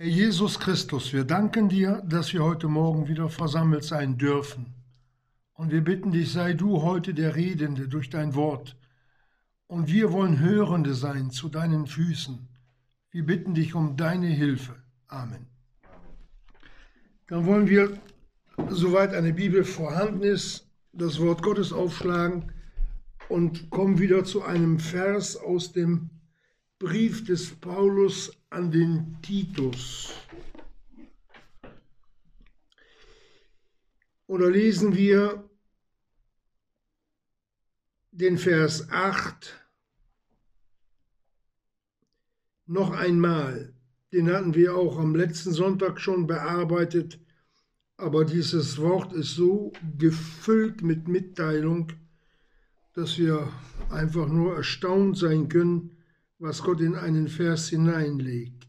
Herr Jesus Christus, wir danken dir, dass wir heute Morgen wieder versammelt sein dürfen. Und wir bitten dich, sei du heute der Redende durch dein Wort. Und wir wollen Hörende sein zu deinen Füßen. Wir bitten dich um deine Hilfe. Amen. Dann wollen wir, soweit eine Bibel vorhanden ist, das Wort Gottes aufschlagen und kommen wieder zu einem Vers aus dem Brief des Paulus an den Titus. Oder lesen wir den Vers 8 noch einmal. Den hatten wir auch am letzten Sonntag schon bearbeitet, aber dieses Wort ist so gefüllt mit Mitteilung, dass wir einfach nur erstaunt sein können, was Gott in einen Vers hineinlegt.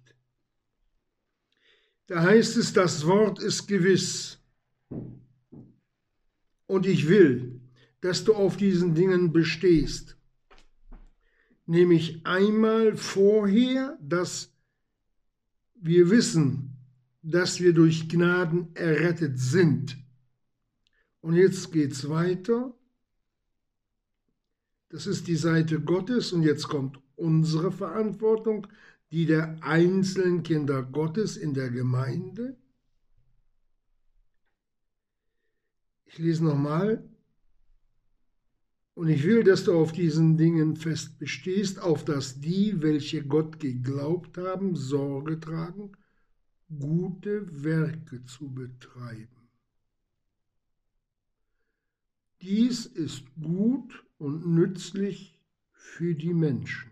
Da heißt es, das Wort ist gewiss. Und ich will, dass du auf diesen Dingen bestehst. Nämlich einmal vorher, dass wir wissen, dass wir durch Gnaden errettet sind. Und jetzt geht es weiter. Das ist die Seite Gottes und jetzt kommt unsere Verantwortung, die der einzelnen Kinder Gottes in der Gemeinde. Ich lese nochmal. Und ich will, dass du auf diesen Dingen fest bestehst, auf dass die, welche Gott geglaubt haben, Sorge tragen, gute Werke zu betreiben. Dies ist gut und nützlich für die Menschen.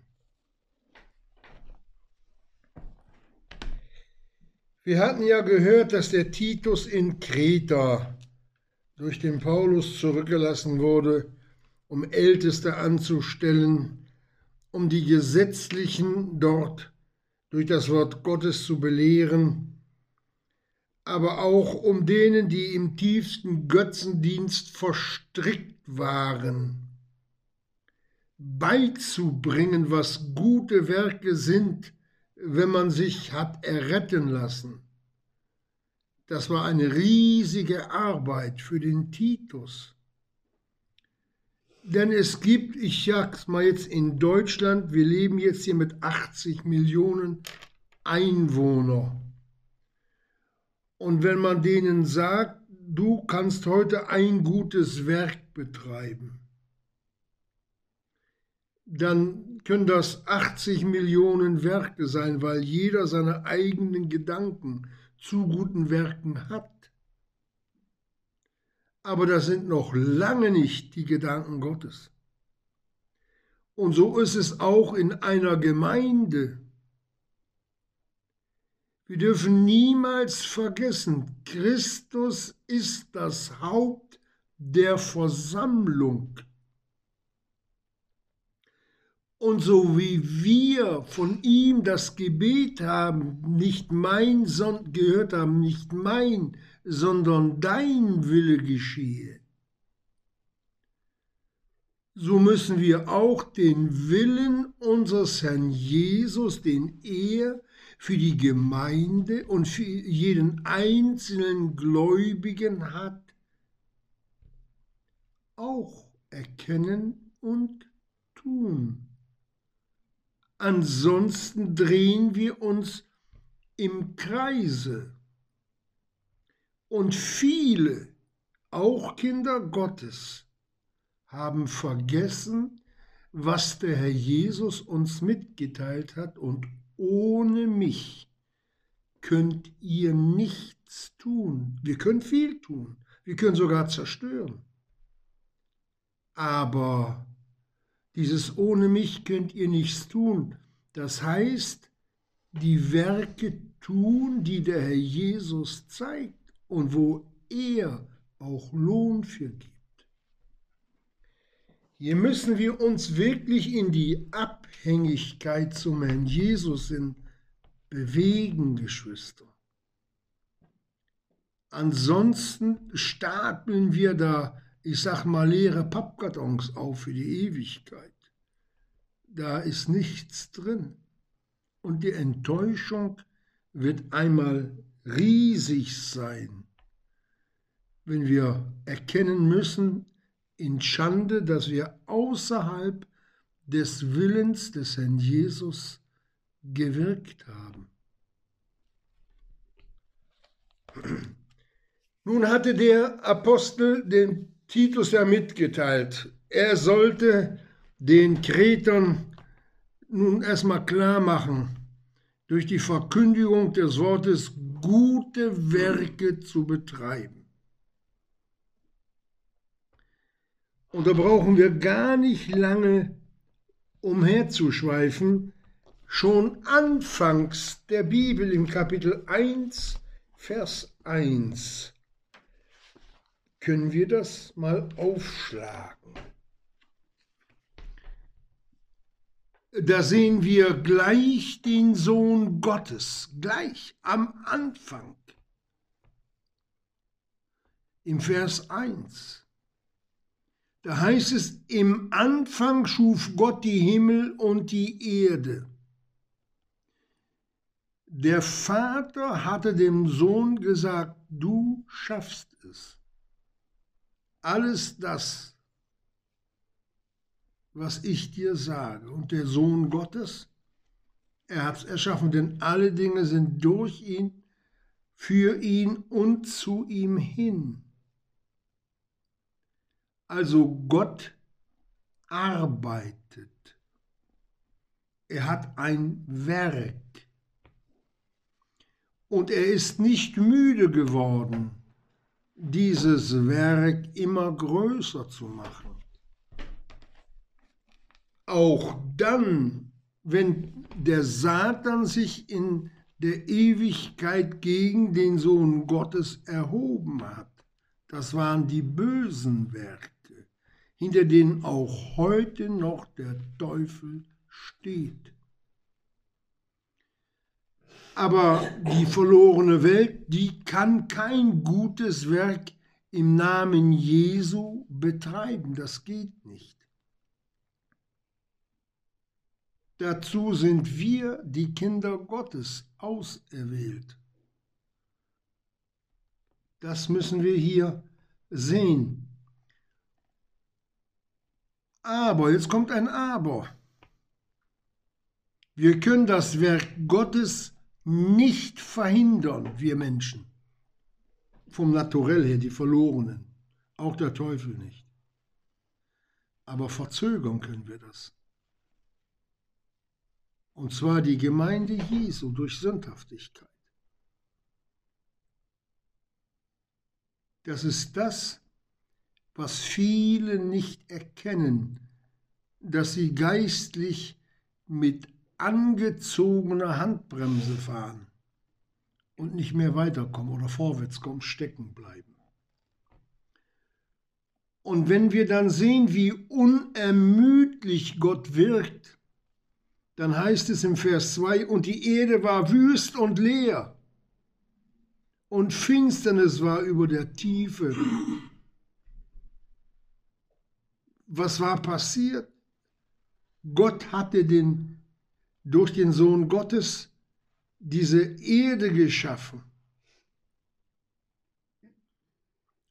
Wir hatten ja gehört, dass der Titus in Kreta durch den Paulus zurückgelassen wurde, um Älteste anzustellen, um die Gesetzlichen dort durch das Wort Gottes zu belehren, aber auch um denen, die im tiefsten Götzendienst verstrickt waren, beizubringen, was gute Werke sind, wenn man sich hat erretten lassen. Das war eine riesige Arbeit für den Titus. Denn es gibt, ich sag's mal jetzt in Deutschland, wir leben jetzt hier mit 80 Millionen Einwohner. Und wenn man denen sagt, du kannst heute ein gutes Werk betreiben, dann können das 80 Millionen Werke sein, weil jeder seine eigenen Gedanken zu guten Werken hat. Aber das sind noch lange nicht die Gedanken Gottes. Und so ist es auch in einer Gemeinde. Wir dürfen niemals vergessen, Christus ist das Haupt der Versammlung. Und so wie wir von ihm das Gebet haben, nicht mein, gehört haben, nicht mein, sondern dein Wille geschehe, so müssen wir auch den Willen unseres Herrn Jesus, den er für die Gemeinde und für jeden einzelnen Gläubigen hat, auch erkennen und tun. Ansonsten drehen wir uns im Kreise. Und viele, auch Kinder Gottes, haben vergessen, was der Herr Jesus uns mitgeteilt hat und ohne mich könnt ihr nichts tun. Wir können viel tun, wir können sogar zerstören. Aber dieses ohne mich könnt ihr nichts tun. Das heißt, die Werke tun, die der Herr Jesus zeigt und wo er auch Lohn für gibt. Hier müssen wir uns wirklich in die Abhängigkeit zum Herrn Jesus in bewegen, Geschwister. Ansonsten stapeln wir da ich sag mal, leere Pappkartons auf für die Ewigkeit. Da ist nichts drin. Und die Enttäuschung wird einmal riesig sein, wenn wir erkennen müssen in Schande, dass wir außerhalb des Willens des Herrn Jesus gewirkt haben. Nun hatte der Apostel den Titus ja mitgeteilt, er sollte den Kretern nun erstmal klar machen, durch die Verkündigung des Wortes gute Werke zu betreiben. Und da brauchen wir gar nicht lange umherzuschweifen. Schon anfangs der Bibel im Kapitel 1, Vers 1 können wir das mal aufschlagen. Da sehen wir gleich den Sohn Gottes, gleich am Anfang. Im Vers 1. Da heißt es, im Anfang schuf Gott die Himmel und die Erde. Der Vater hatte dem Sohn gesagt, du schaffst es. Alles das, was ich dir sage. Und der Sohn Gottes, er hat es erschaffen, denn alle Dinge sind durch ihn, für ihn und zu ihm hin. Also Gott arbeitet. Er hat ein Werk. Und er ist nicht müde geworden, dieses Werk immer größer zu machen auch dann, wenn der Satan sich in der Ewigkeit gegen den Sohn Gottes erhoben hat. Das waren die bösen Werke, hinter denen auch heute noch der Teufel steht. Aber die verlorene Welt, die kann kein gutes Werk im Namen Jesu betreiben. Das geht nicht. Dazu sind wir, die Kinder Gottes, auserwählt. Das müssen wir hier sehen. Aber, jetzt kommt ein Aber. Wir können das Werk Gottes nicht verhindern, wir Menschen. Vom Naturell her, die Verlorenen. Auch der Teufel nicht. Aber verzögern können wir das. Und zwar die Gemeinde Jesu durch Sündhaftigkeit. Das ist das, was viele nicht erkennen, dass sie geistlich mit angezogener Handbremse fahren und nicht mehr weiterkommen oder vorwärts kommen, stecken bleiben. Und wenn wir dann sehen, wie unermüdlich Gott wirkt, dann heißt es im Vers 2, und die Erde war wüst und leer, und Finsternis war über der Tiefe. Was war passiert? Gott hatte den, durch den Sohn Gottes diese Erde geschaffen.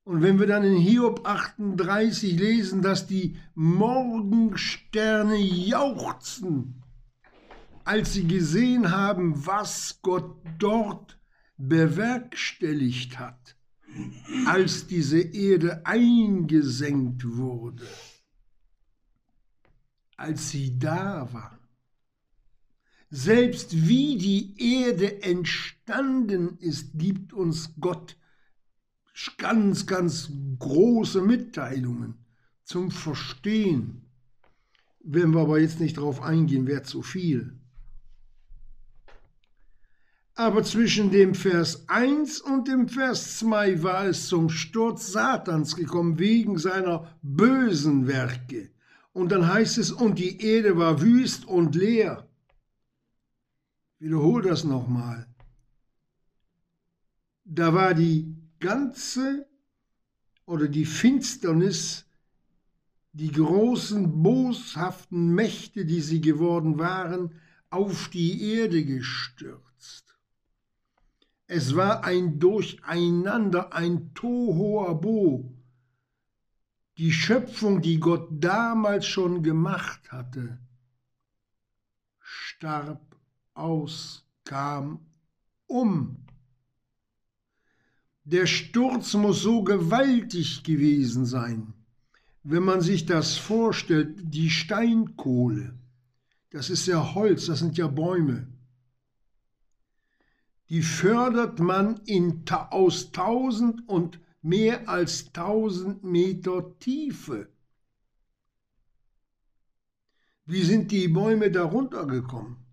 Und wenn wir dann in Hiob 38 lesen, dass die Morgensterne jauchzen, als sie gesehen haben, was Gott dort bewerkstelligt hat, als diese Erde eingesenkt wurde, als sie da war. Selbst wie die Erde entstanden ist, gibt uns Gott ganz, ganz große Mitteilungen zum Verstehen. Wenn wir aber jetzt nicht darauf eingehen, wäre zu viel. Aber zwischen dem Vers 1 und dem Vers 2 war es zum Sturz Satans gekommen wegen seiner bösen Werke. Und dann heißt es, und die Erde war wüst und leer. Wiederhol das nochmal. Da war die ganze oder die Finsternis, die großen boshaften Mächte, die sie geworden waren, auf die Erde gestürzt. Es war ein Durcheinander, ein Tohuabo. Die Schöpfung, die Gott damals schon gemacht hatte, starb aus, kam um. Der Sturz muss so gewaltig gewesen sein, wenn man sich das vorstellt, die Steinkohle, das ist ja Holz, das sind ja Bäume die fördert man in, aus tausend und mehr als tausend Meter Tiefe. Wie sind die Bäume darunter gekommen?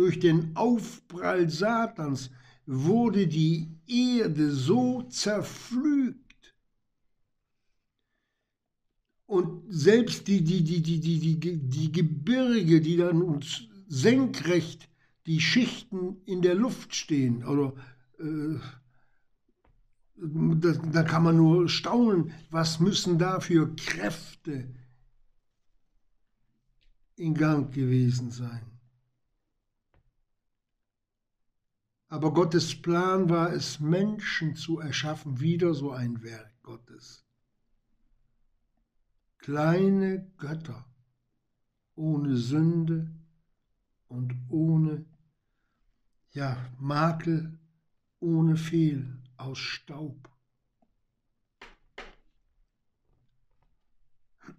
Durch den Aufprall Satans wurde die Erde so zerpflügt. Und selbst die, die, die, die, die, die, die Gebirge, die dann uns senkrecht die Schichten in der Luft stehen. Oder äh, da, da kann man nur staunen, was müssen da für Kräfte in Gang gewesen sein. Aber Gottes Plan war es, Menschen zu erschaffen, wieder so ein Werk Gottes. Kleine Götter ohne Sünde und ohne ja, Makel ohne Fehl aus Staub.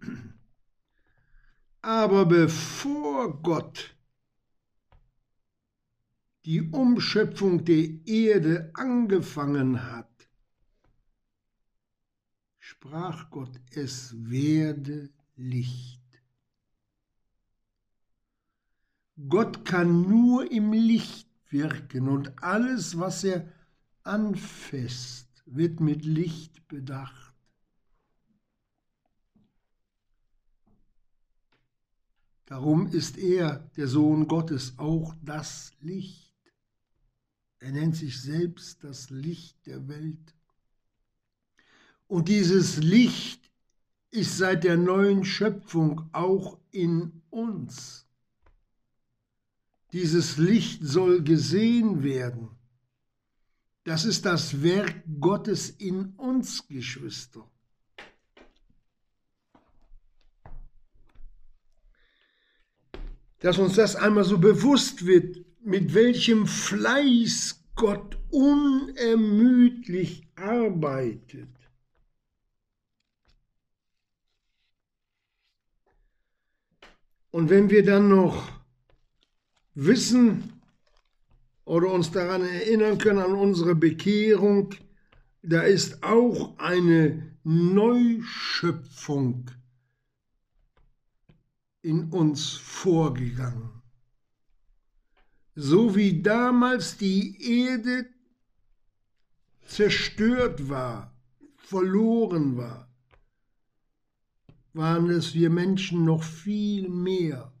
Aber bevor Gott die Umschöpfung der Erde angefangen hat, sprach Gott, es werde Licht. Gott kann nur im Licht wirken und alles, was er anfasst, wird mit Licht bedacht. Darum ist er, der Sohn Gottes, auch das Licht. Er nennt sich selbst das Licht der Welt. Und dieses Licht ist seit der neuen Schöpfung auch in uns. Dieses Licht soll gesehen werden. Das ist das Werk Gottes in uns, Geschwister. Dass uns das einmal so bewusst wird, mit welchem Fleiß Gott unermüdlich arbeitet. Und wenn wir dann noch wissen oder uns daran erinnern können an unsere Bekehrung, da ist auch eine Neuschöpfung in uns vorgegangen. So wie damals die Erde zerstört war, verloren war, waren es wir Menschen noch viel mehr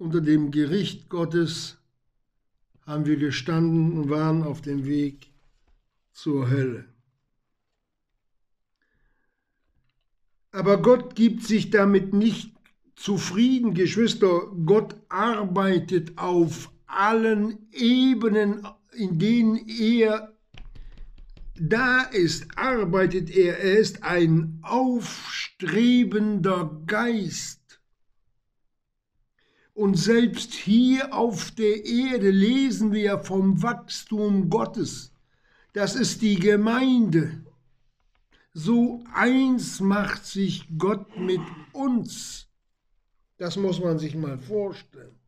unter dem Gericht Gottes haben wir gestanden und waren auf dem Weg zur Hölle. Aber Gott gibt sich damit nicht zufrieden, Geschwister. Gott arbeitet auf allen Ebenen, in denen er da ist, arbeitet er. Er ist ein aufstrebender Geist. Und selbst hier auf der Erde lesen wir vom Wachstum Gottes. Das ist die Gemeinde. So eins macht sich Gott mit uns. Das muss man sich mal vorstellen.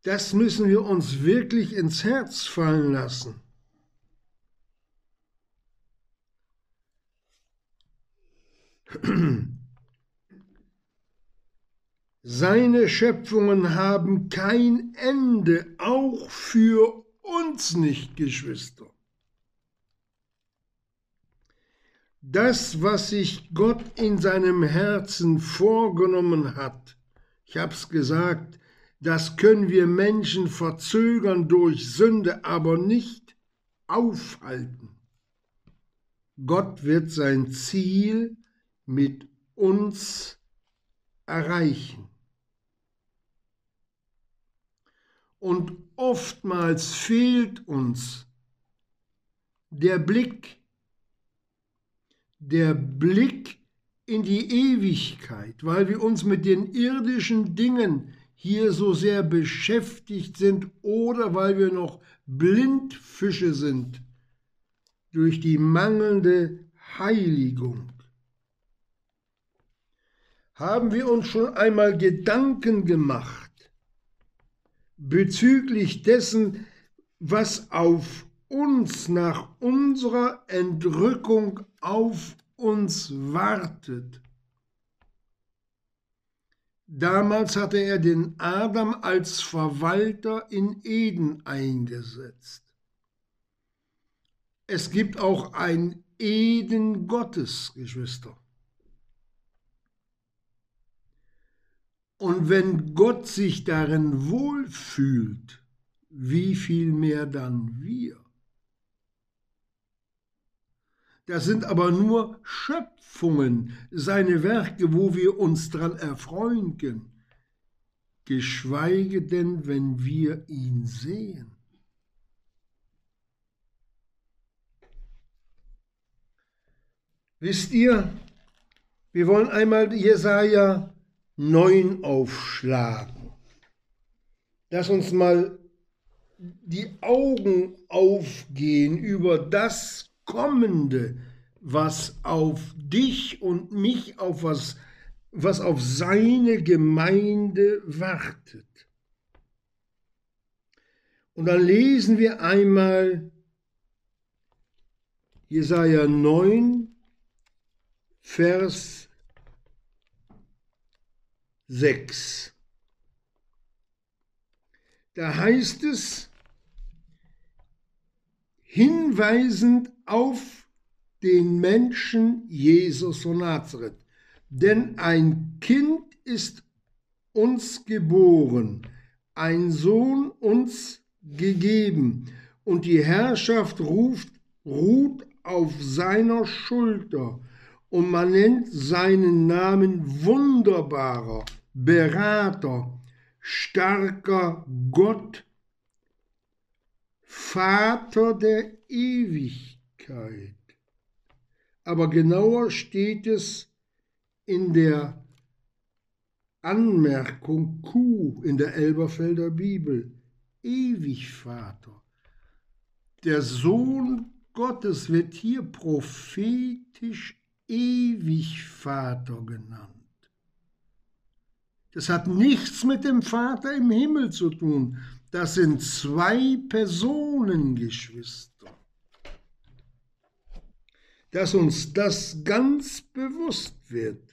Das müssen wir uns wirklich ins Herz fallen lassen. Seine Schöpfungen haben kein Ende, auch für uns nicht, Geschwister. Das, was sich Gott in seinem Herzen vorgenommen hat, ich habe es gesagt, das können wir Menschen verzögern durch Sünde, aber nicht aufhalten. Gott wird sein Ziel mit uns erreichen. Und oftmals fehlt uns der Blick, der Blick in die Ewigkeit, weil wir uns mit den irdischen Dingen hier so sehr beschäftigt sind oder weil wir noch Blindfische sind durch die mangelnde Heiligung. Haben wir uns schon einmal Gedanken gemacht bezüglich dessen, was auf uns nach unserer Entrückung auf uns wartet? Damals hatte er den Adam als Verwalter in Eden eingesetzt. Es gibt auch ein Eden Gottes, Geschwister. Und wenn Gott sich darin wohlfühlt, wie viel mehr dann wir? Das sind aber nur Schöpfungen, seine Werke, wo wir uns dran erfreuen können, geschweige denn, wenn wir ihn sehen. Wisst ihr, wir wollen einmal Jesaja 9 aufschlagen. Lass uns mal die Augen aufgehen über das Kommende, was auf dich und mich, auf was, was auf seine Gemeinde wartet. Und dann lesen wir einmal Jesaja 9, Vers 6. Da heißt es, hinweisend auf den Menschen Jesus von Nazareth. Denn ein Kind ist uns geboren, ein Sohn uns gegeben, und die Herrschaft ruft, ruht auf seiner Schulter, und man nennt seinen Namen wunderbarer, Berater, starker Gott, Vater der Ewigkeit. Aber genauer steht es in der Anmerkung Q in der Elberfelder Bibel. Ewig Vater. Der Sohn Gottes wird hier prophetisch ewig Vater genannt. Das hat nichts mit dem Vater im Himmel zu tun. Das sind zwei Personen, Geschwister. Dass uns das ganz bewusst wird.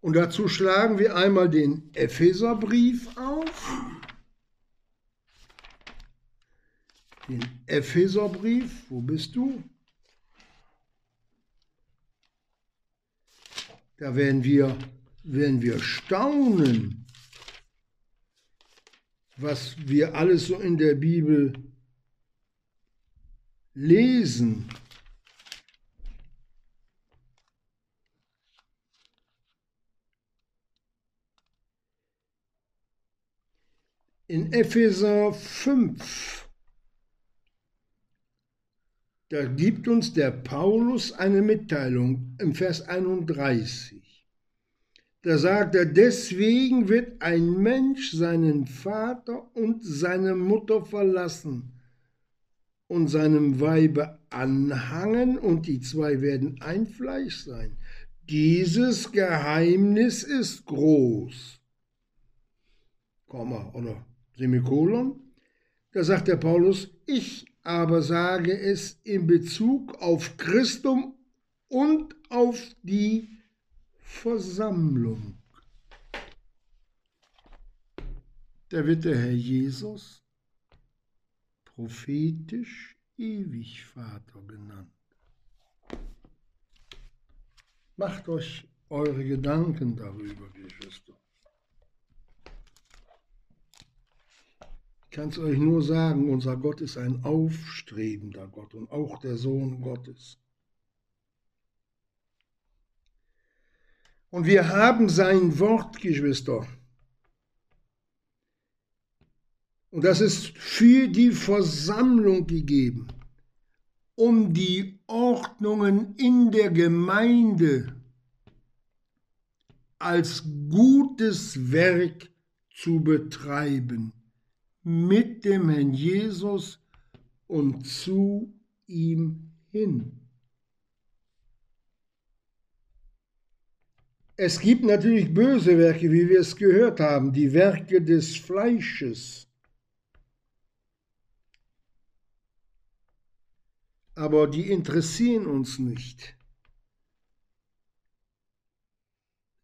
Und dazu schlagen wir einmal den Epheserbrief auf. Den Epheserbrief, wo bist du? Da werden wir, werden wir staunen, was wir alles so in der Bibel lesen. In Epheser 5, da gibt uns der Paulus eine Mitteilung im Vers 31. Da sagt er, deswegen wird ein Mensch seinen Vater und seine Mutter verlassen und seinem Weibe anhangen und die zwei werden ein Fleisch sein. Dieses Geheimnis ist groß. Komma oder Semikolon. Da sagt der Paulus, ich aber sage es in Bezug auf Christum und auf die Versammlung. Da wird der Herr Jesus prophetisch ewig Vater genannt. Macht euch eure Gedanken darüber, Geschwister. Ich kann es euch nur sagen, unser Gott ist ein aufstrebender Gott und auch der Sohn Gottes. Und wir haben sein Wort, Geschwister. Und das ist für die Versammlung gegeben, um die Ordnungen in der Gemeinde als gutes Werk zu betreiben mit dem Herrn Jesus und zu ihm hin. Es gibt natürlich böse Werke, wie wir es gehört haben, die Werke des Fleisches. Aber die interessieren uns nicht.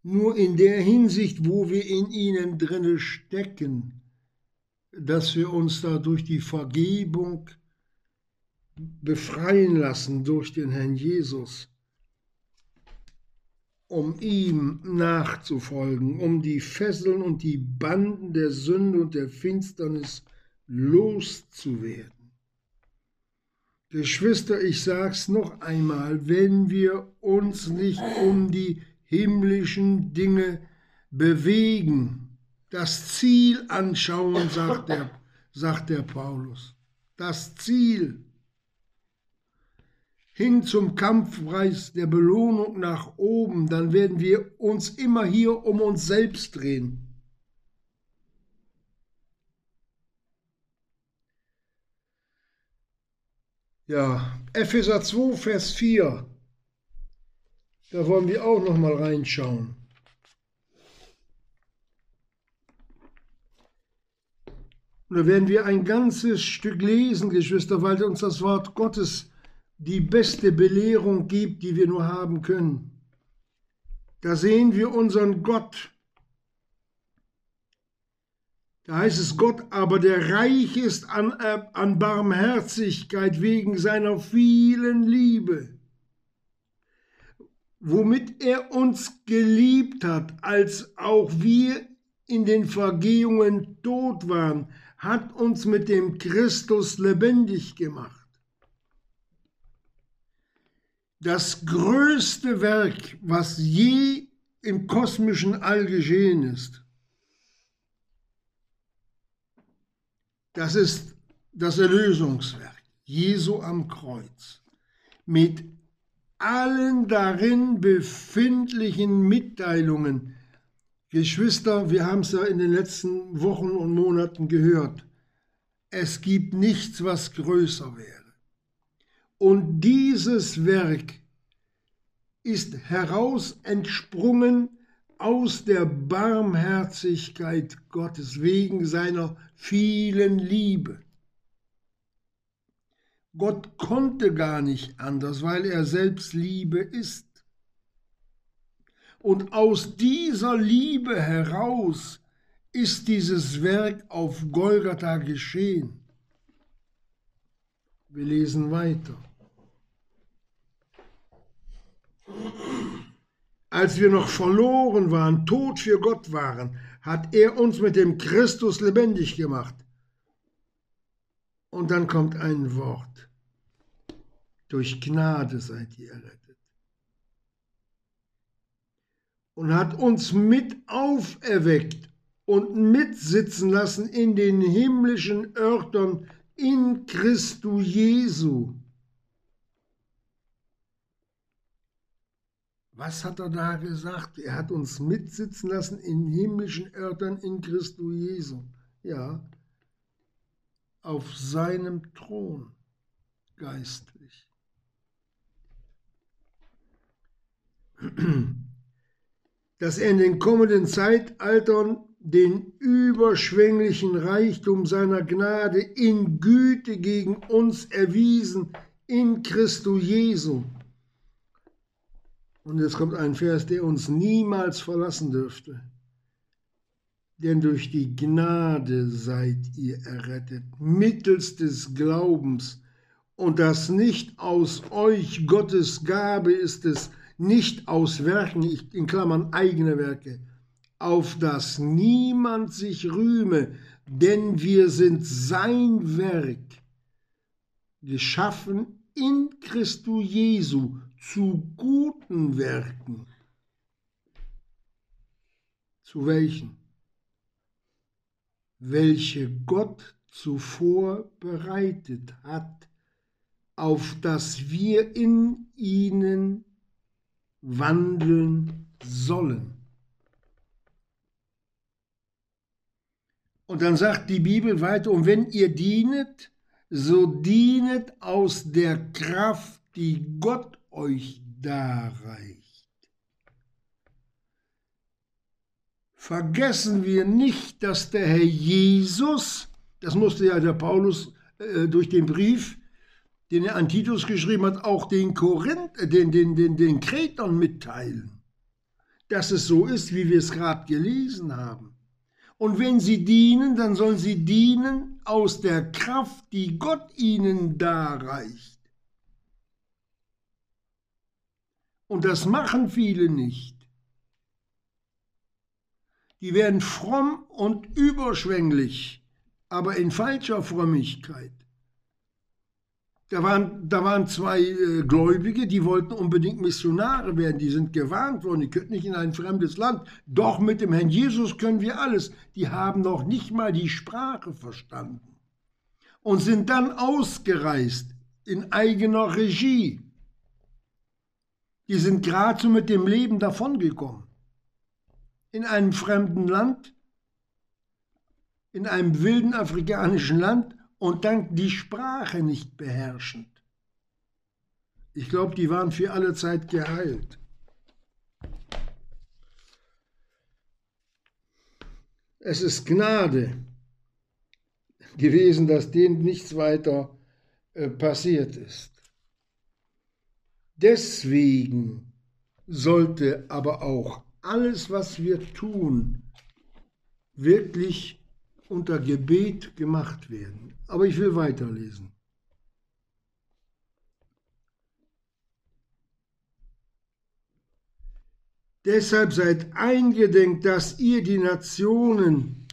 Nur in der Hinsicht, wo wir in ihnen drinne stecken, dass wir uns da durch die Vergebung befreien lassen durch den Herrn Jesus, um ihm nachzufolgen, um die Fesseln und die Banden der Sünde und der Finsternis loszuwerden. Geschwister, ich sag's noch einmal, wenn wir uns nicht um die himmlischen Dinge bewegen, das Ziel anschauen, sagt der, sagt der Paulus. Das Ziel hin zum Kampfpreis der Belohnung nach oben, dann werden wir uns immer hier um uns selbst drehen. Ja, Epheser 2, Vers 4. Da wollen wir auch noch mal reinschauen. Und da werden wir ein ganzes Stück lesen, Geschwister, weil uns das Wort Gottes die beste Belehrung gibt, die wir nur haben können. Da sehen wir unseren Gott. Da heißt es Gott, aber der reich ist an, äh, an Barmherzigkeit wegen seiner vielen Liebe womit er uns geliebt hat, als auch wir in den Vergehungen tot waren, hat uns mit dem Christus lebendig gemacht. Das größte Werk, was je im kosmischen All geschehen ist, das ist das Erlösungswerk Jesu am Kreuz mit allen darin befindlichen Mitteilungen. Geschwister, wir haben es ja in den letzten Wochen und Monaten gehört. Es gibt nichts, was größer wäre. Und dieses Werk ist heraus entsprungen aus der Barmherzigkeit Gottes wegen seiner vielen Liebe. Gott konnte gar nicht anders, weil er selbst Liebe ist. Und aus dieser Liebe heraus ist dieses Werk auf Golgatha geschehen. Wir lesen weiter. Als wir noch verloren waren, tot für Gott waren, hat er uns mit dem Christus lebendig gemacht. Und dann kommt ein Wort. Durch Gnade seid ihr errettet. Und hat uns mit auferweckt und mitsitzen lassen in den himmlischen Örtern in Christus Jesu. Was hat er da gesagt? Er hat uns mitsitzen lassen in himmlischen Örtern in Christus Jesu. Ja, auf seinem Thron geistlich. Dass er in den kommenden Zeitaltern den überschwänglichen Reichtum seiner Gnade in Güte gegen uns erwiesen in Christus Jesu. Und jetzt kommt ein Vers, der uns niemals verlassen dürfte. Denn durch die Gnade seid ihr errettet, mittels des Glaubens, und das nicht aus euch, Gottes Gabe ist es, nicht aus Werken, in Klammern eigene Werke, auf das niemand sich rühme, denn wir sind sein Werk, geschaffen in Christus Jesu zu guten Werken. Zu welchen? welche Gott zuvor bereitet hat, auf dass wir in ihnen wandeln sollen. Und dann sagt die Bibel weiter, und wenn ihr dienet, so dienet aus der Kraft, die Gott euch darreicht. Vergessen wir nicht, dass der Herr Jesus, das musste ja der Paulus äh, durch den Brief, den er an Titus geschrieben hat, auch den, Korinth, äh, den, den, den, den Kretern mitteilen, dass es so ist, wie wir es gerade gelesen haben. Und wenn sie dienen, dann sollen sie dienen aus der Kraft, die Gott ihnen darreicht. Und das machen viele nicht. Die werden fromm und überschwänglich, aber in falscher Frömmigkeit. Da waren, da waren zwei äh, Gläubige, die wollten unbedingt Missionare werden. Die sind gewarnt worden, die können nicht in ein fremdes Land. Doch mit dem Herrn Jesus können wir alles. Die haben noch nicht mal die Sprache verstanden und sind dann ausgereist in eigener Regie. Die sind gerade so mit dem Leben davongekommen. In einem fremden Land, in einem wilden afrikanischen Land und dann die Sprache nicht beherrschend. Ich glaube, die waren für alle Zeit geheilt. Es ist Gnade gewesen, dass denen nichts weiter äh, passiert ist. Deswegen sollte aber auch alles, was wir tun, wirklich unter Gebet gemacht werden. Aber ich will weiterlesen. Deshalb seid eingedenk, dass ihr die Nationen,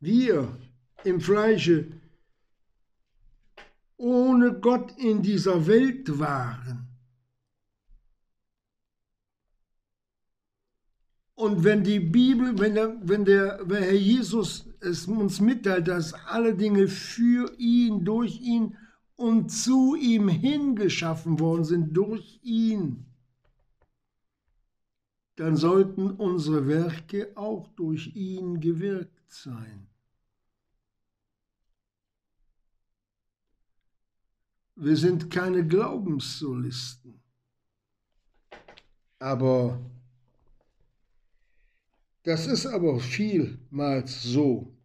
wir im Fleische, ohne Gott in dieser Welt waren. Und wenn die Bibel, wenn der, wenn der wenn Herr Jesus es uns mitteilt, dass alle Dinge für ihn, durch ihn und zu ihm hingeschaffen worden sind, durch ihn, dann sollten unsere Werke auch durch ihn gewirkt sein. Wir sind keine Glaubenssolisten, aber das ist aber vielmals so.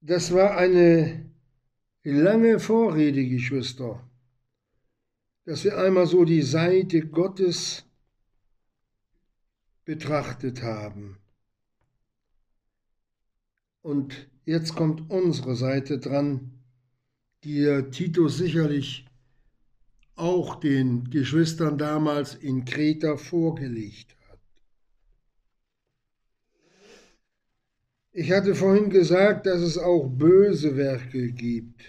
Das war eine lange Vorrede, Geschwister, dass wir einmal so die Seite Gottes betrachtet haben. Und jetzt kommt unsere Seite dran, die Titus sicherlich auch den Geschwistern damals in Kreta vorgelegt hat. Ich hatte vorhin gesagt, dass es auch böse Werke gibt.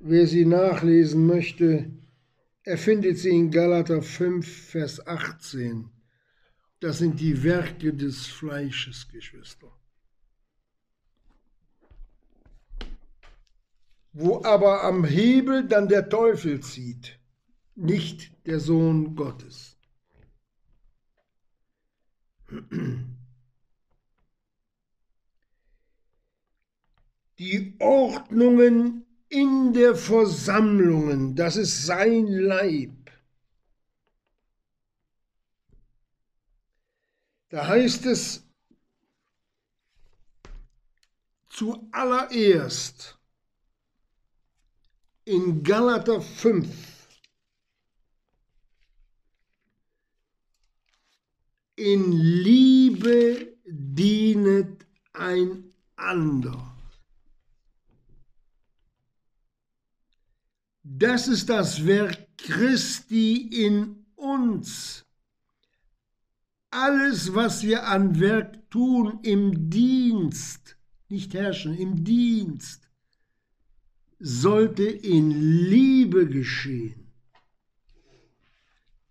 Wer sie nachlesen möchte, er findet sie in Galater 5, Vers 18. Das sind die Werke des Fleisches, Geschwister. Wo aber am Hebel dann der Teufel zieht, nicht der Sohn Gottes. Die Ordnungen in der Versammlungen, das ist sein Leib. Da heißt es zuallererst, in Galater 5. In Liebe dienet einander. Das ist das Werk Christi in uns. Alles, was wir an Werk tun im Dienst, nicht herrschen, im Dienst, sollte in Liebe geschehen.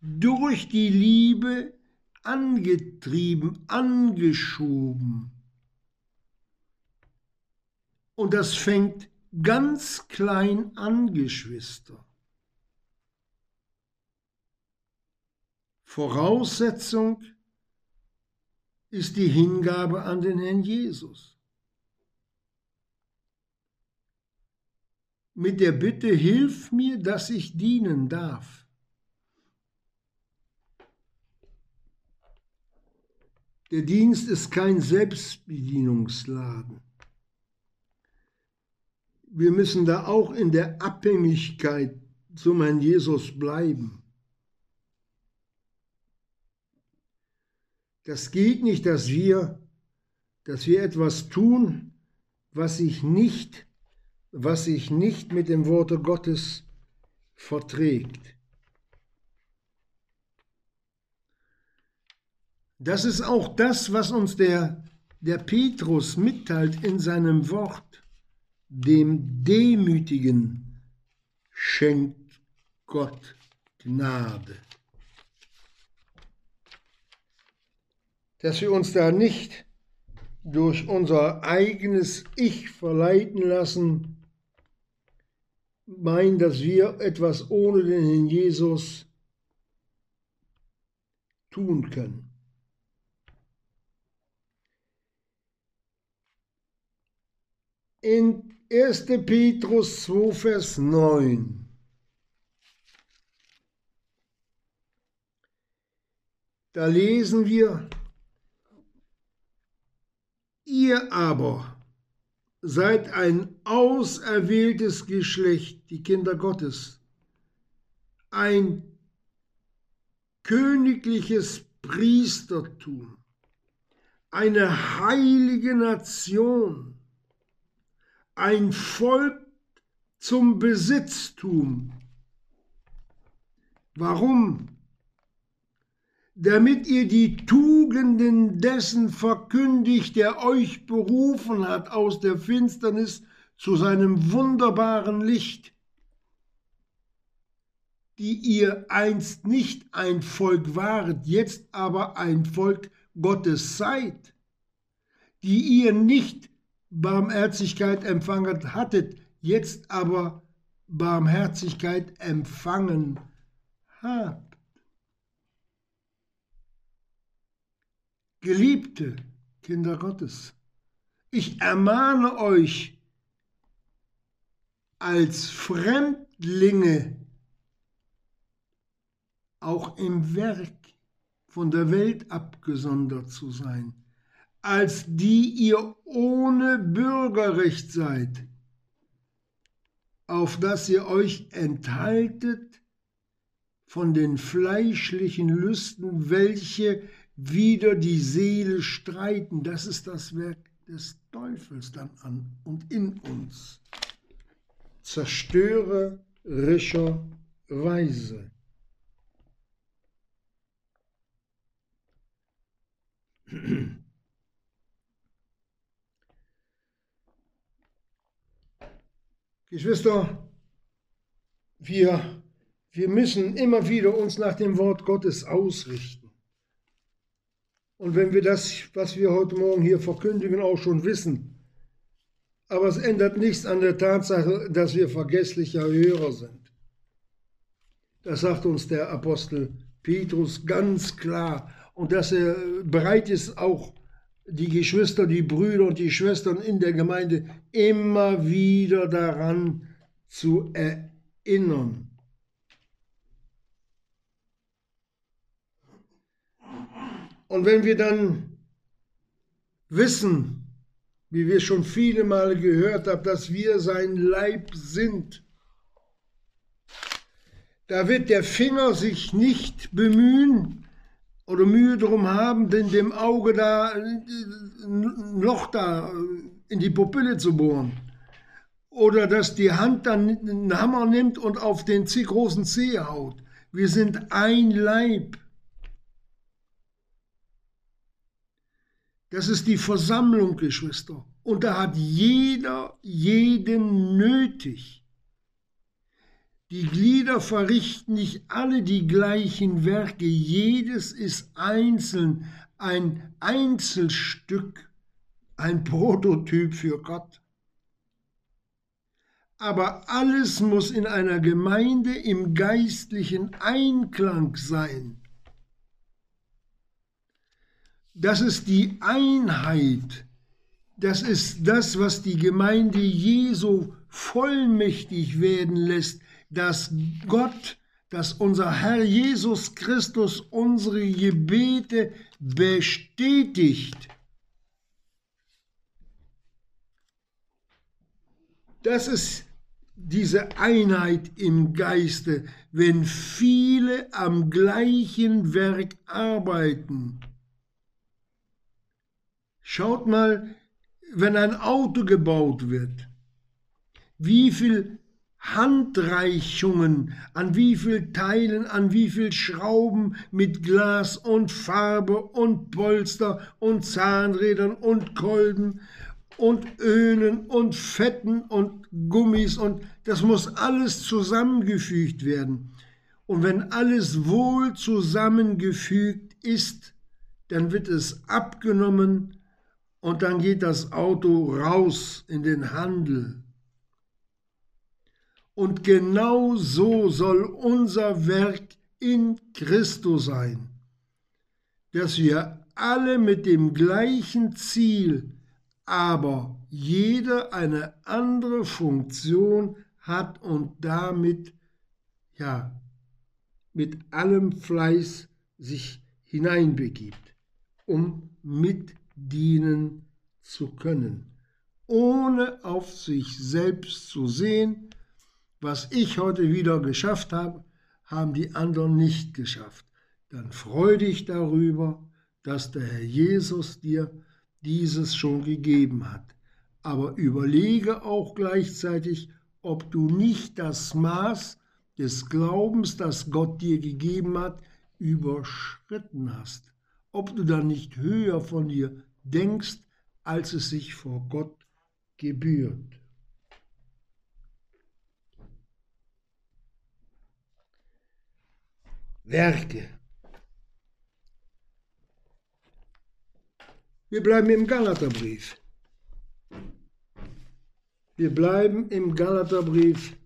Durch die Liebe angetrieben, angeschoben. Und das fängt ganz klein an, Geschwister. Voraussetzung ist die Hingabe an den Herrn Jesus. Mit der Bitte, hilf mir, dass ich dienen darf. Der Dienst ist kein Selbstbedienungsladen. Wir müssen da auch in der Abhängigkeit zum Herrn Jesus bleiben. Das geht nicht, dass wir, dass wir etwas tun, was sich nicht, was sich nicht mit dem Worte Gottes verträgt. Das ist auch das, was uns der, der Petrus mitteilt in seinem Wort. Dem Demütigen schenkt Gott Gnade. Dass wir uns da nicht durch unser eigenes Ich verleiten lassen, meinen, dass wir etwas ohne den Herrn Jesus tun können. in 1. Petrus 2, Vers 9. Da lesen wir, ihr aber seid ein auserwähltes Geschlecht, die Kinder Gottes, ein königliches Priestertum, eine heilige Nation, ein Volk zum Besitztum. Warum? Damit ihr die Tugenden dessen verkündigt, der euch berufen hat aus der Finsternis zu seinem wunderbaren Licht, die ihr einst nicht ein Volk waret, jetzt aber ein Volk Gottes seid, die ihr nicht Barmherzigkeit empfangen hattet, jetzt aber Barmherzigkeit empfangen habt. Geliebte Kinder Gottes, ich ermahne euch als Fremdlinge auch im Werk von der Welt abgesondert zu sein als die ihr ohne Bürgerrecht seid, auf dass ihr euch enthaltet von den fleischlichen Lüsten, welche wider die Seele streiten. Das ist das Werk des Teufels dann an und in uns. Zerstörerischer Weise. Geschwister, wir, wir müssen immer wieder uns nach dem Wort Gottes ausrichten. Und wenn wir das, was wir heute Morgen hier verkündigen, auch schon wissen, aber es ändert nichts an der Tatsache, dass wir vergesslicher Hörer sind. Das sagt uns der Apostel Petrus ganz klar und dass er bereit ist, auch die Geschwister, die Brüder und die Schwestern in der Gemeinde immer wieder daran zu erinnern. Und wenn wir dann wissen, wie wir schon viele Male gehört haben, dass wir sein Leib sind, da wird der Finger sich nicht bemühen, oder Mühe darum haben, denn dem Auge da ein Loch da in die Pupille zu bohren. Oder dass die Hand dann einen Hammer nimmt und auf den großen Zeh haut. Wir sind ein Leib. Das ist die Versammlung, Geschwister. Und da hat jeder jeden nötig. Die Glieder verrichten nicht alle die gleichen Werke, jedes ist einzeln ein Einzelstück, ein Prototyp für Gott. aber alles muss in einer Gemeinde im geistlichen Einklang sein. Das ist die Einheit. Das ist das, was die Gemeinde Jesu vollmächtig werden lässt, dass Gott, dass unser Herr Jesus Christus unsere Gebete bestätigt. Das ist diese Einheit im Geiste, wenn viele am gleichen Werk arbeiten. Schaut mal, wenn ein Auto gebaut wird, wie viel Handreichungen, an wie viel Teilen, an wie viel Schrauben mit Glas und Farbe und Polster und Zahnrädern und Kolben und Ölen und Fetten und Gummis und das muss alles zusammengefügt werden. Und wenn alles wohl zusammengefügt ist, dann wird es abgenommen und dann geht das Auto raus in den Handel. Und genau so soll unser Werk in Christus sein, dass wir alle mit dem gleichen Ziel aber jeder eine andere Funktion hat und damit ja mit allem Fleiß sich hineinbegibt, um mitdienen zu können, ohne auf sich selbst zu sehen, was ich heute wieder geschafft habe, haben die anderen nicht geschafft. Dann freu dich darüber, dass der Herr Jesus dir dieses schon gegeben hat. Aber überlege auch gleichzeitig, ob du nicht das Maß des Glaubens, das Gott dir gegeben hat, überschritten hast. Ob du dann nicht höher von dir denkst, als es sich vor Gott gebührt. Werke. Wir bleiben im Galaterbrief. Wir bleiben im Galaterbrief,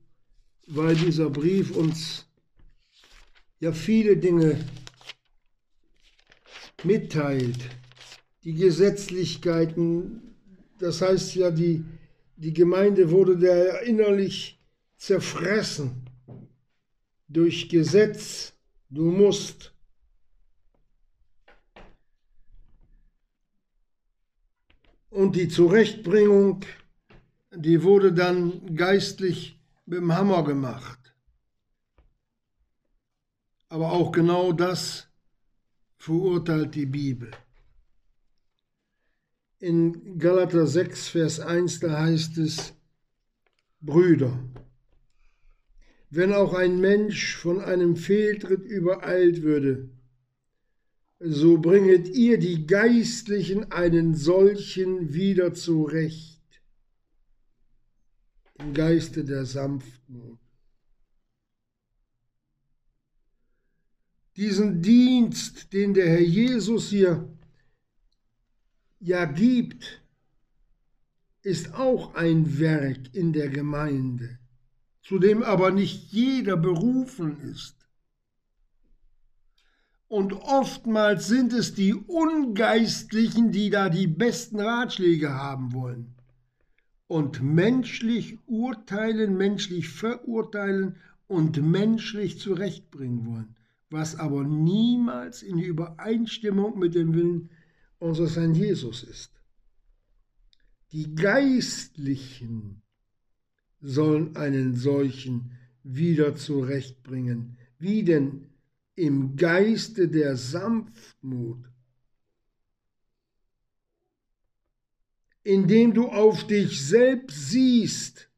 weil dieser Brief uns ja viele Dinge mitteilt. Die Gesetzlichkeiten, das heißt ja, die, die Gemeinde wurde da innerlich zerfressen durch Gesetz. Du musst, Und die Zurechtbringung, die wurde dann geistlich mit dem Hammer gemacht. Aber auch genau das verurteilt die Bibel. In Galater 6, Vers 1, da heißt es, Brüder, wenn auch ein Mensch von einem Fehltritt übereilt würde, so bringet ihr die Geistlichen einen solchen wieder zurecht, im Geiste der Sanftmut. Diesen Dienst, den der Herr Jesus hier ja gibt, ist auch ein Werk in der Gemeinde, zu dem aber nicht jeder berufen ist. Und oftmals sind es die Ungeistlichen, die da die besten Ratschläge haben wollen. Und menschlich urteilen, menschlich verurteilen und menschlich zurechtbringen wollen. Was aber niemals in Übereinstimmung mit dem Willen unseres Herrn Jesus ist. Die Geistlichen sollen einen solchen wieder zurechtbringen. Wie denn im Geiste der Sanftmut, indem du auf dich selbst siehst,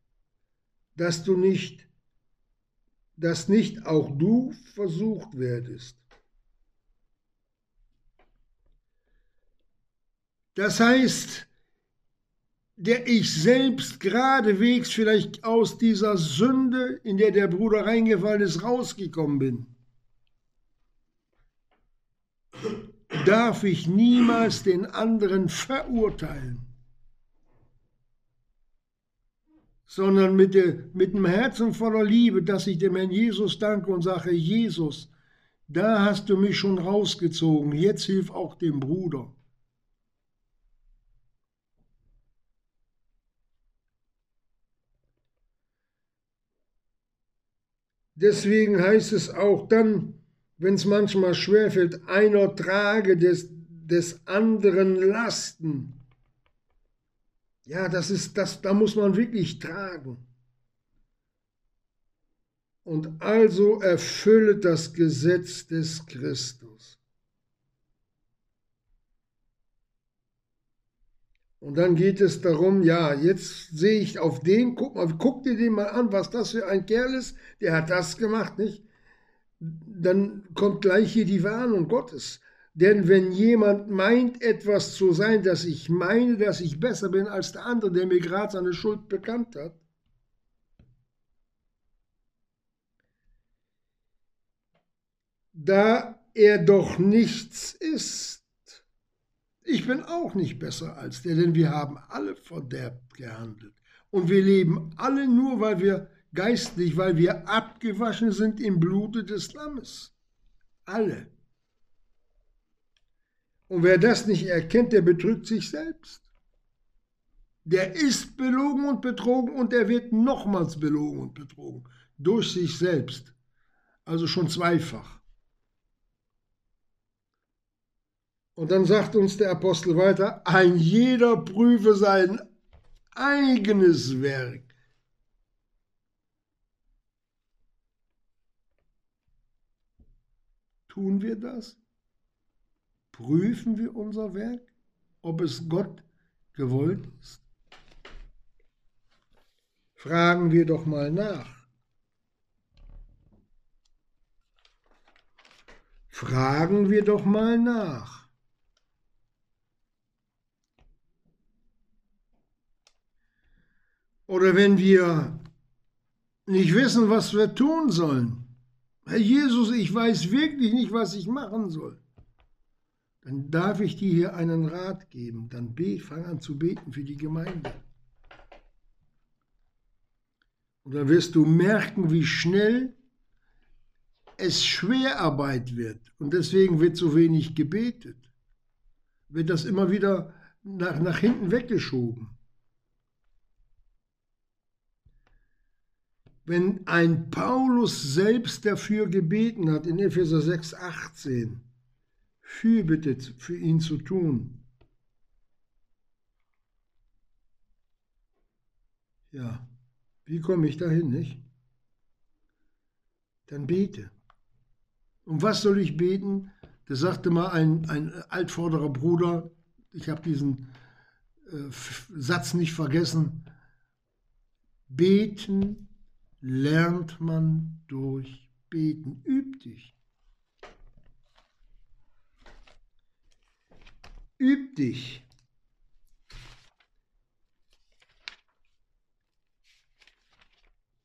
dass du nicht, dass nicht auch du versucht werdest. Das heißt, der ich selbst geradewegs vielleicht aus dieser Sünde, in der der Bruder reingefallen ist, rausgekommen bin. darf ich niemals den anderen verurteilen, sondern mit, der, mit einem Herzen voller Liebe, dass ich dem Herrn Jesus danke und sage, Jesus, da hast du mich schon rausgezogen, jetzt hilf auch dem Bruder. Deswegen heißt es auch dann, wenn es manchmal schwerfällt, einer trage des, des anderen Lasten. Ja, das ist das, da muss man wirklich tragen. Und also erfülle das Gesetz des Christus. Und dann geht es darum, ja, jetzt sehe ich auf den, guck mal, guck dir den mal an, was das für ein Kerl ist, der hat das gemacht, nicht? Dann kommt gleich hier die Warnung Gottes. Denn wenn jemand meint, etwas zu sein, dass ich meine, dass ich besser bin als der andere, der mir gerade seine Schuld bekannt hat, da er doch nichts ist, ich bin auch nicht besser als der, denn wir haben alle verderbt gehandelt. Und wir leben alle nur, weil wir geistlich, weil wir abgewaschen sind im Blute des Lammes. Alle. Und wer das nicht erkennt, der betrügt sich selbst. Der ist belogen und betrogen und er wird nochmals belogen und betrogen. Durch sich selbst. Also schon zweifach. Und dann sagt uns der Apostel weiter, ein jeder prüfe sein eigenes Werk. Tun wir das? Prüfen wir unser Werk, ob es Gott gewollt ist? Fragen wir doch mal nach. Fragen wir doch mal nach. Oder wenn wir nicht wissen, was wir tun sollen. Herr Jesus, ich weiß wirklich nicht, was ich machen soll. Dann darf ich dir hier einen Rat geben. Dann fang an zu beten für die Gemeinde. Und dann wirst du merken, wie schnell es Schwerarbeit wird. Und deswegen wird so wenig gebetet. Wird das immer wieder nach, nach hinten weggeschoben. Wenn ein Paulus selbst dafür gebeten hat, in Epheser 6, 18, Fürbitte für ihn zu tun. Ja, wie komme ich dahin, nicht? Dann bete. Und was soll ich beten? Da sagte mal ein, ein altvorderer Bruder, ich habe diesen äh, Satz nicht vergessen, beten lernt man durch Beten. Üb dich. Üb dich.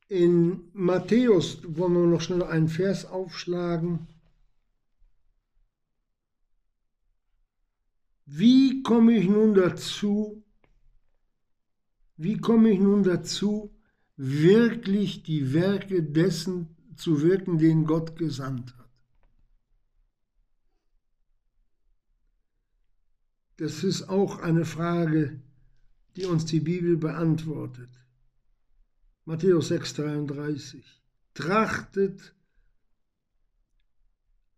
In Matthäus wollen wir noch schnell einen Vers aufschlagen. Wie komme ich nun dazu? Wie komme ich nun dazu, wirklich die Werke dessen zu wirken, den Gott gesandt hat. Das ist auch eine Frage, die uns die Bibel beantwortet. Matthäus 6,33. Trachtet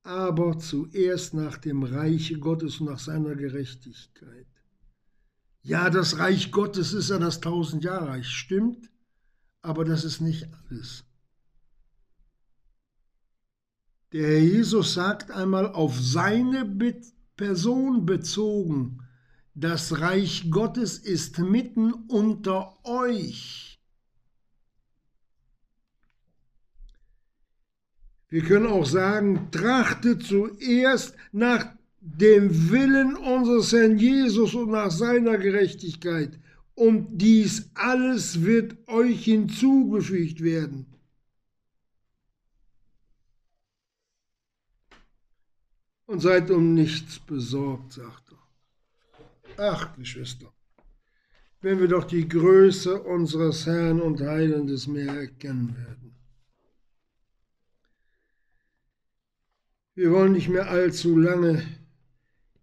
aber zuerst nach dem Reiche Gottes und nach seiner Gerechtigkeit. Ja, das Reich Gottes ist ja das Tausendjahrreich, stimmt? Aber das ist nicht alles. Der Herr Jesus sagt einmal auf seine Person bezogen, das Reich Gottes ist mitten unter euch. Wir können auch sagen, trachtet zuerst nach dem Willen unseres Herrn Jesus und nach seiner Gerechtigkeit und dies alles wird euch hinzugefügt werden. Und seid um nichts besorgt, sagt er. Ach, Geschwister, wenn wir doch die Größe unseres Herrn und Heilandes mehr erkennen werden. Wir wollen nicht mehr allzu lange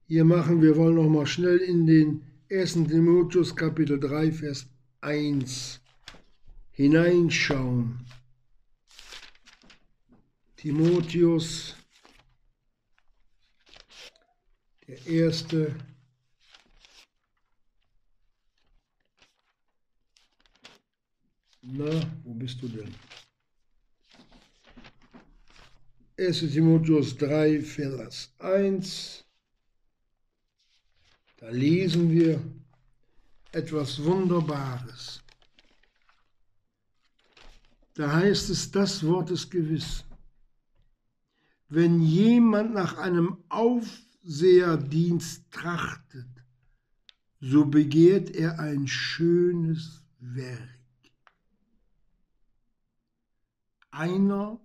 hier machen. Wir wollen noch mal schnell in den 1. Timotheus Kapitel 3, Vers 1 hineinschauen. Timotheus, der erste Na, wo bist du denn? 1. Timotheus 3, Vers 1. Da lesen wir etwas Wunderbares. Da heißt es, das Wort ist gewiss. Wenn jemand nach einem Aufseherdienst trachtet, so begehrt er ein schönes Werk. Einer,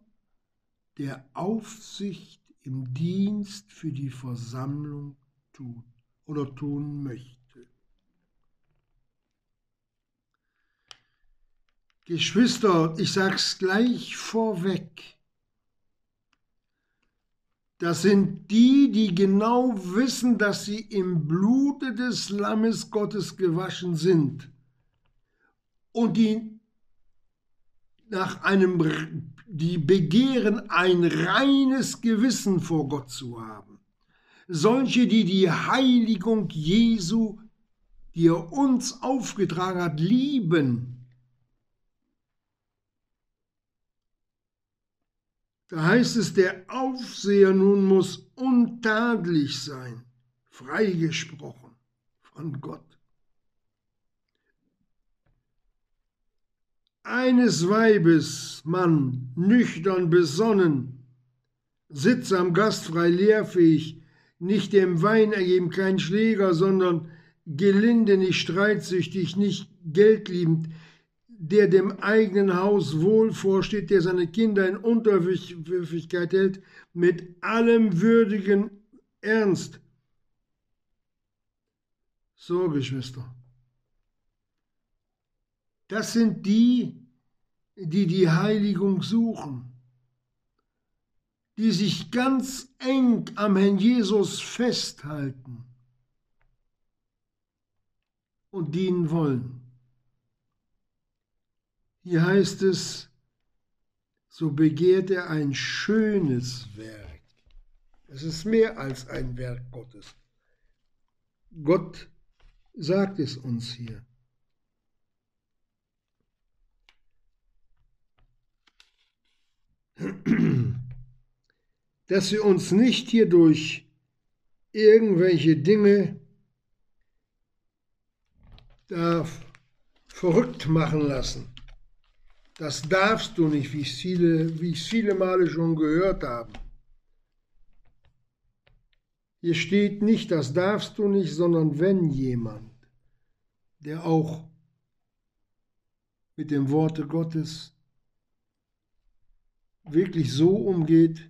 der Aufsicht im Dienst für die Versammlung tut oder tun möchte. Geschwister, ich sag's gleich vorweg. Das sind die, die genau wissen, dass sie im Blute des Lammes Gottes gewaschen sind und die nach einem, die begehren, ein reines Gewissen vor Gott zu haben solche, die die Heiligung Jesu, die er uns aufgetragen hat, lieben. Da heißt es, der Aufseher nun muss untadelig sein, freigesprochen von Gott. Eines Weibes Mann, nüchtern besonnen, sittsam, gastfrei, lehrfähig, nicht dem Wein ergeben, kein Schläger, sondern gelinde, nicht streitsüchtig, nicht geldliebend, der dem eigenen Haus wohl vorsteht, der seine Kinder in Unterwürfigkeit hält, mit allem würdigen Ernst. So, Geschwister. Das sind die, die die Heiligung suchen die sich ganz eng am Herrn Jesus festhalten und dienen wollen. Hier heißt es, so begehrt er ein schönes Werk. Es ist mehr als ein Werk Gottes. Gott sagt es uns hier. dass wir uns nicht hier durch irgendwelche Dinge da verrückt machen lassen. Das darfst du nicht, wie ich viele, viele Male schon gehört habe. Hier steht nicht, das darfst du nicht, sondern wenn jemand, der auch mit dem Worte Gottes wirklich so umgeht,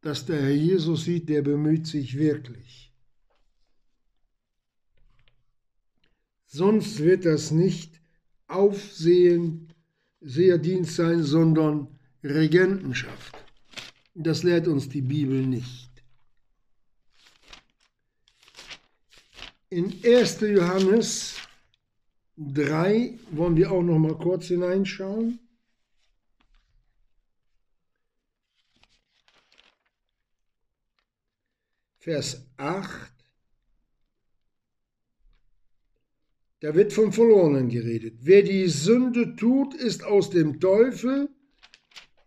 dass der Herr Jesus sieht, der bemüht sich wirklich. Sonst wird das nicht Aufsehen, Seherdienst sein, sondern Regentenschaft. Das lehrt uns die Bibel nicht. In 1. Johannes 3 wollen wir auch noch mal kurz hineinschauen. Vers 8. Da wird vom Verlorenen geredet. Wer die Sünde tut, ist aus dem Teufel,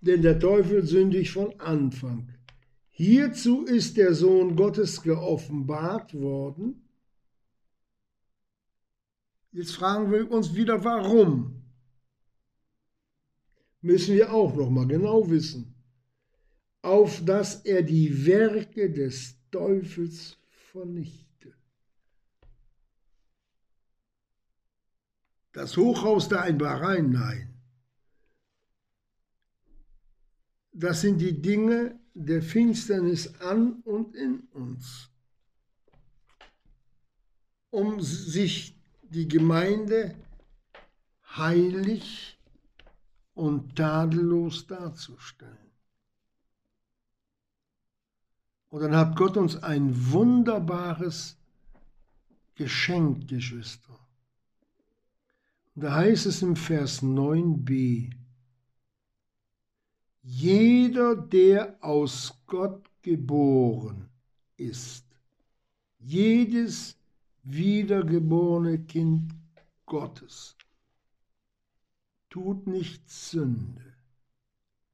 denn der Teufel sündigt von Anfang. Hierzu ist der Sohn Gottes geoffenbart worden. Jetzt fragen wir uns wieder, warum? Müssen wir auch noch mal genau wissen. Auf dass er die Werke des Teufels vernichte. Das Hochhaus da in Bahrain, nein. Das sind die Dinge der Finsternis an und in uns. Um sich die Gemeinde heilig und tadellos darzustellen. Und dann hat Gott uns ein wunderbares Geschenk, Geschwister. Und da heißt es im Vers 9b, jeder, der aus Gott geboren ist, jedes wiedergeborene Kind Gottes, tut nicht Sünde.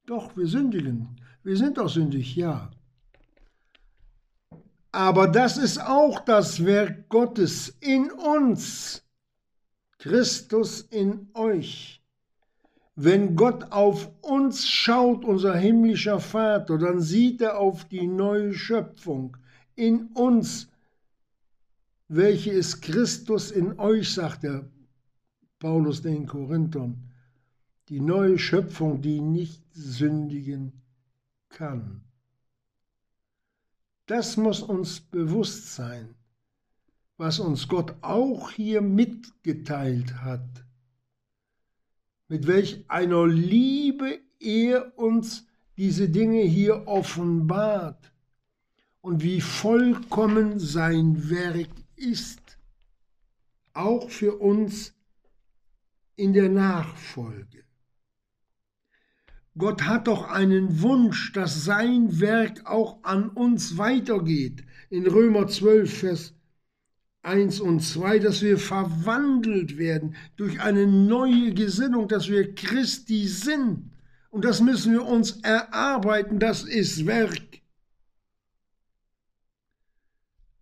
Doch, wir sündigen. Wir sind auch sündig, ja. Aber das ist auch das Werk Gottes in uns, Christus in euch. Wenn Gott auf uns schaut, unser himmlischer Vater, dann sieht er auf die neue Schöpfung in uns, welche ist Christus in euch, sagt der Paulus den Korinthern die neue Schöpfung, die nicht sündigen kann. Das muss uns bewusst sein, was uns Gott auch hier mitgeteilt hat, mit welch einer Liebe er uns diese Dinge hier offenbart und wie vollkommen sein Werk ist, auch für uns in der Nachfolge. Gott hat doch einen Wunsch, dass sein Werk auch an uns weitergeht. In Römer 12, Vers 1 und 2, dass wir verwandelt werden durch eine neue Gesinnung, dass wir Christi sind. Und das müssen wir uns erarbeiten, das ist Werk.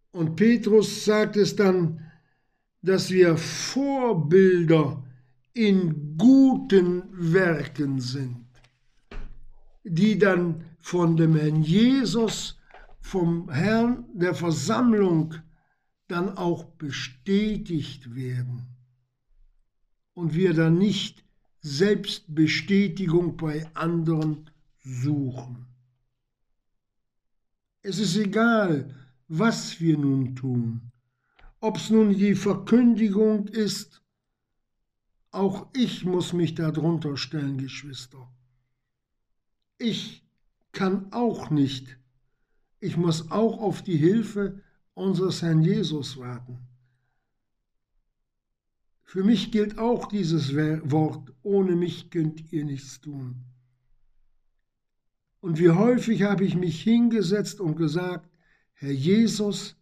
Und Petrus sagt es dann, dass wir Vorbilder in guten Werken sind die dann von dem Herrn Jesus, vom Herrn der Versammlung dann auch bestätigt werden. Und wir dann nicht Selbstbestätigung bei anderen suchen. Es ist egal, was wir nun tun, ob es nun die Verkündigung ist, auch ich muss mich darunter stellen, Geschwister. Ich kann auch nicht. Ich muss auch auf die Hilfe unseres Herrn Jesus warten. Für mich gilt auch dieses Wort, ohne mich könnt ihr nichts tun. Und wie häufig habe ich mich hingesetzt und gesagt, Herr Jesus,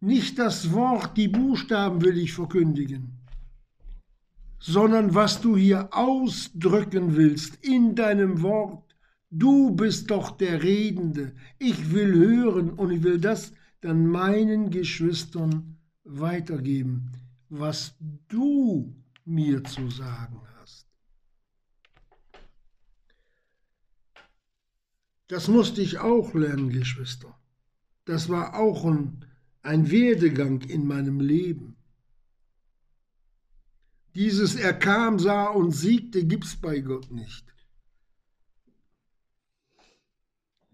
nicht das Wort, die Buchstaben will ich verkündigen sondern was du hier ausdrücken willst in deinem Wort. Du bist doch der Redende. Ich will hören und ich will das dann meinen Geschwistern weitergeben, was du mir zu sagen hast. Das musste ich auch lernen, Geschwister. Das war auch ein, ein Werdegang in meinem Leben. Dieses Er kam, sah und siegte gibt's bei Gott nicht.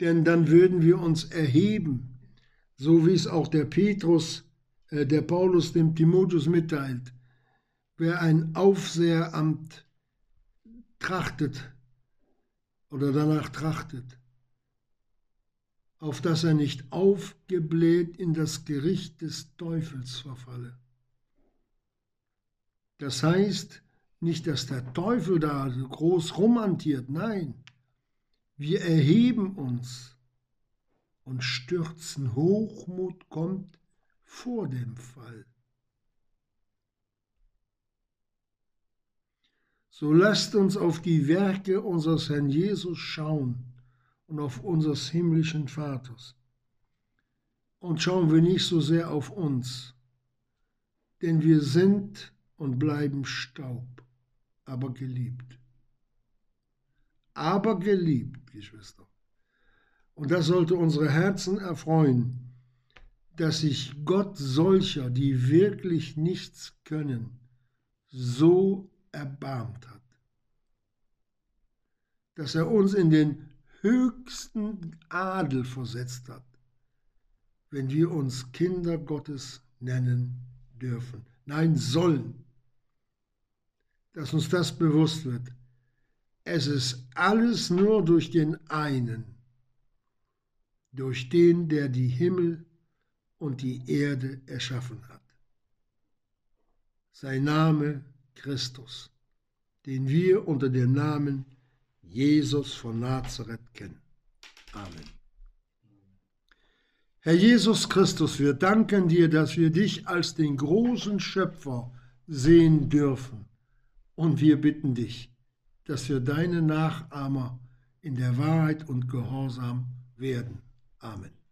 Denn dann würden wir uns erheben, so wie es auch der Petrus, äh, der Paulus dem Timotheus mitteilt. Wer ein Aufseheramt trachtet oder danach trachtet, auf dass er nicht aufgebläht in das Gericht des Teufels verfalle. Das heißt nicht, dass der Teufel da groß rumantiert, nein. Wir erheben uns und stürzen. Hochmut kommt vor dem Fall. So lasst uns auf die Werke unseres Herrn Jesus schauen und auf unseres himmlischen Vaters. Und schauen wir nicht so sehr auf uns, denn wir sind und bleiben Staub, aber geliebt. Aber geliebt, Geschwister. Und das sollte unsere Herzen erfreuen, dass sich Gott solcher, die wirklich nichts können, so erbarmt hat. Dass er uns in den höchsten Adel versetzt hat, wenn wir uns Kinder Gottes nennen dürfen nein sollen, dass uns das bewusst wird. Es ist alles nur durch den einen, durch den, der die Himmel und die Erde erschaffen hat. Sein Name Christus, den wir unter dem Namen Jesus von Nazareth kennen. Amen. Herr Jesus Christus, wir danken dir, dass wir dich als den großen Schöpfer sehen dürfen. Und wir bitten dich, dass wir deine Nachahmer in der Wahrheit und Gehorsam werden. Amen.